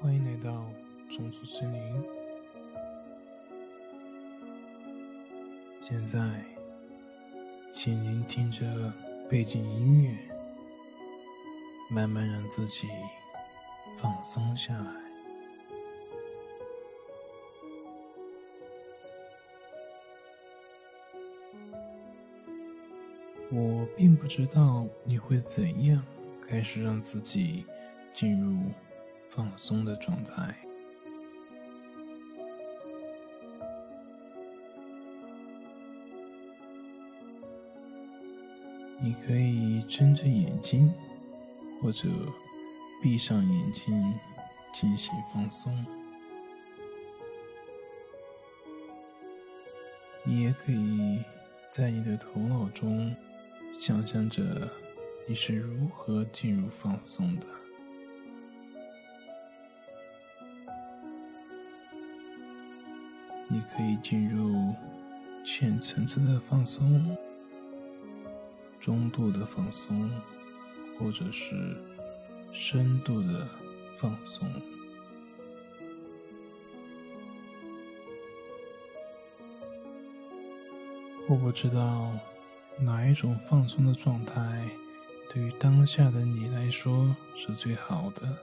欢迎来到松鼠森林。现在，请聆听着背景音乐，慢慢让自己放松下来。我并不知道你会怎样开始让自己进入。放松的状态，你可以睁着眼睛，或者闭上眼睛进行放松。你也可以在你的头脑中想象着你是如何进入放松的。你可以进入浅层次的放松、中度的放松，或者是深度的放松。我不知道哪一种放松的状态对于当下的你来说是最好的。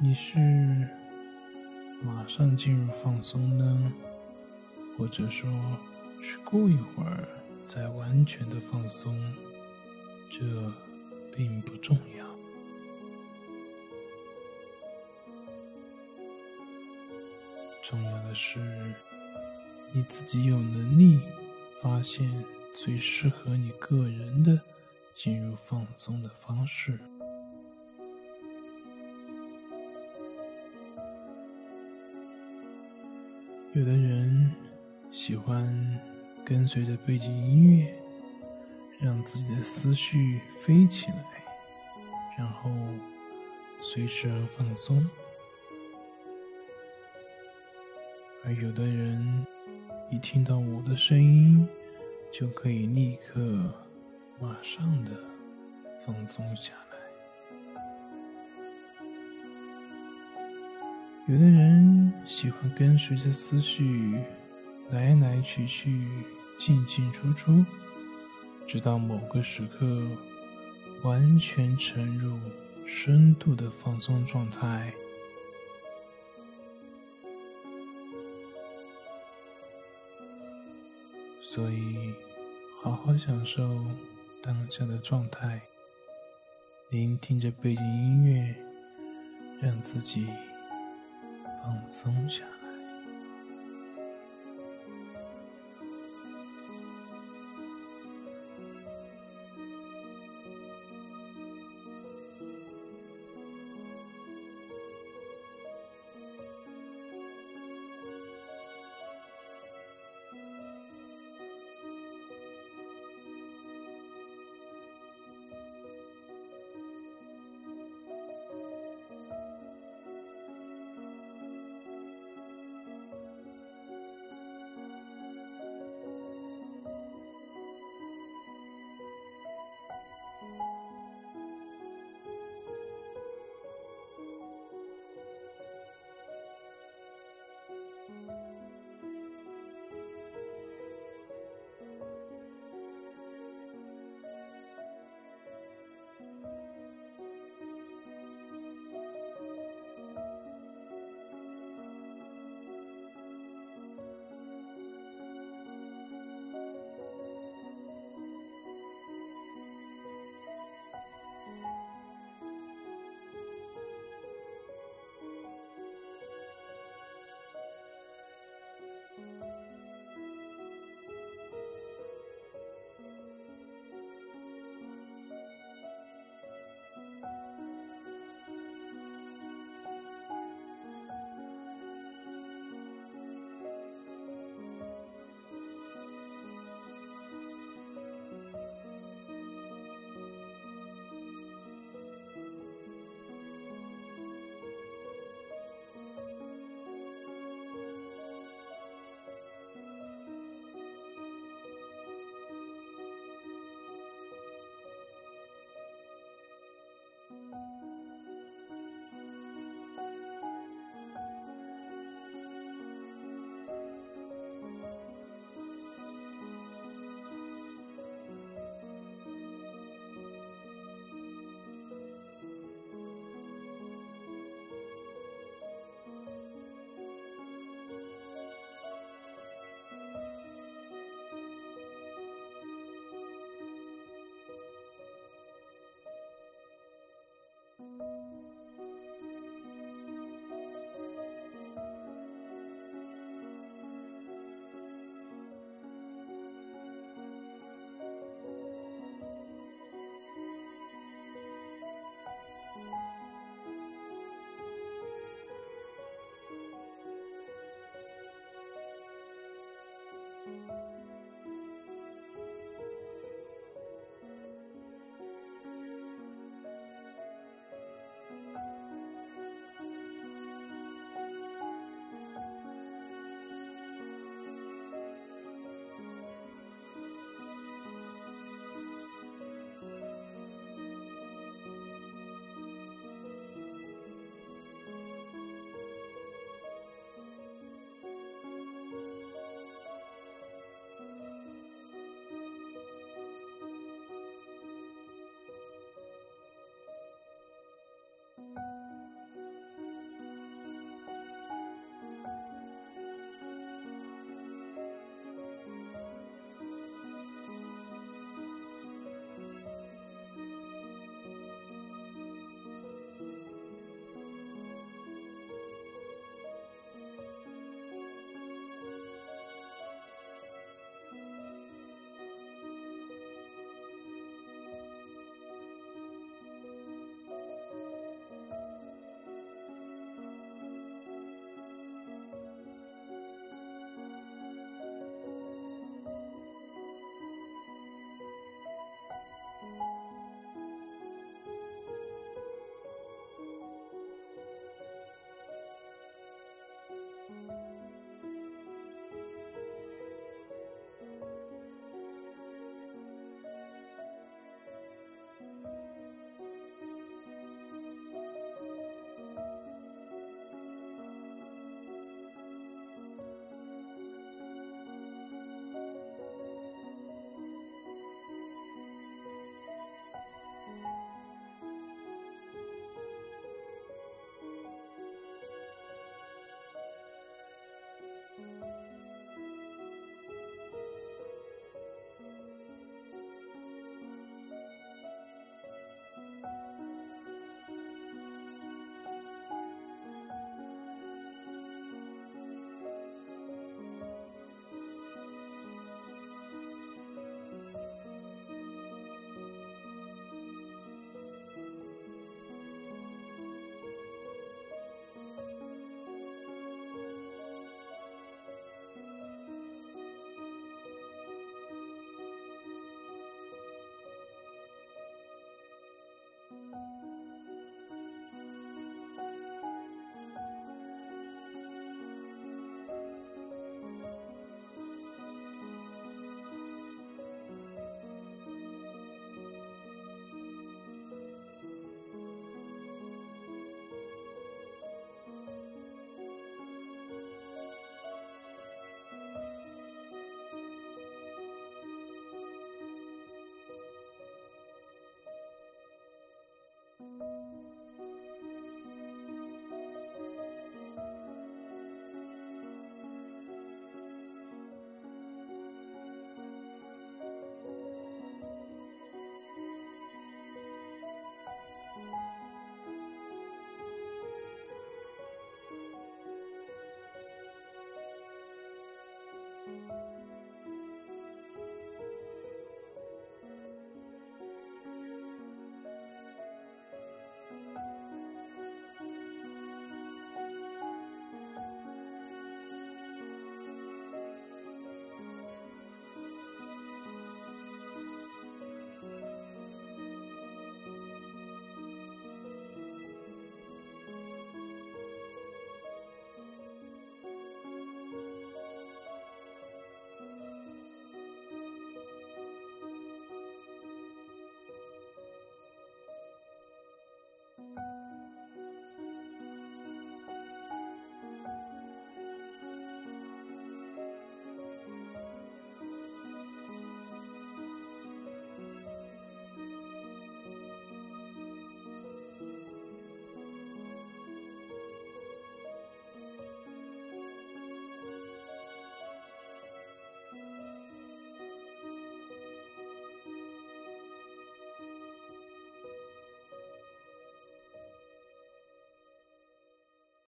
你是马上进入放松呢，或者说是过一会儿再完全的放松？这并不重要。重要的是你自己有能力发现最适合你个人的进入放松的方式。有的人喜欢跟随着背景音乐，让自己的思绪飞起来，然后随时而放松；而有的人一听到我的声音，就可以立刻、马上的放松下来。有的人。喜欢跟随着思绪来来去去、进进出出，直到某个时刻完全沉入深度的放松状态。所以，好好享受当下的状态，聆听着背景音乐，让自己。放松下。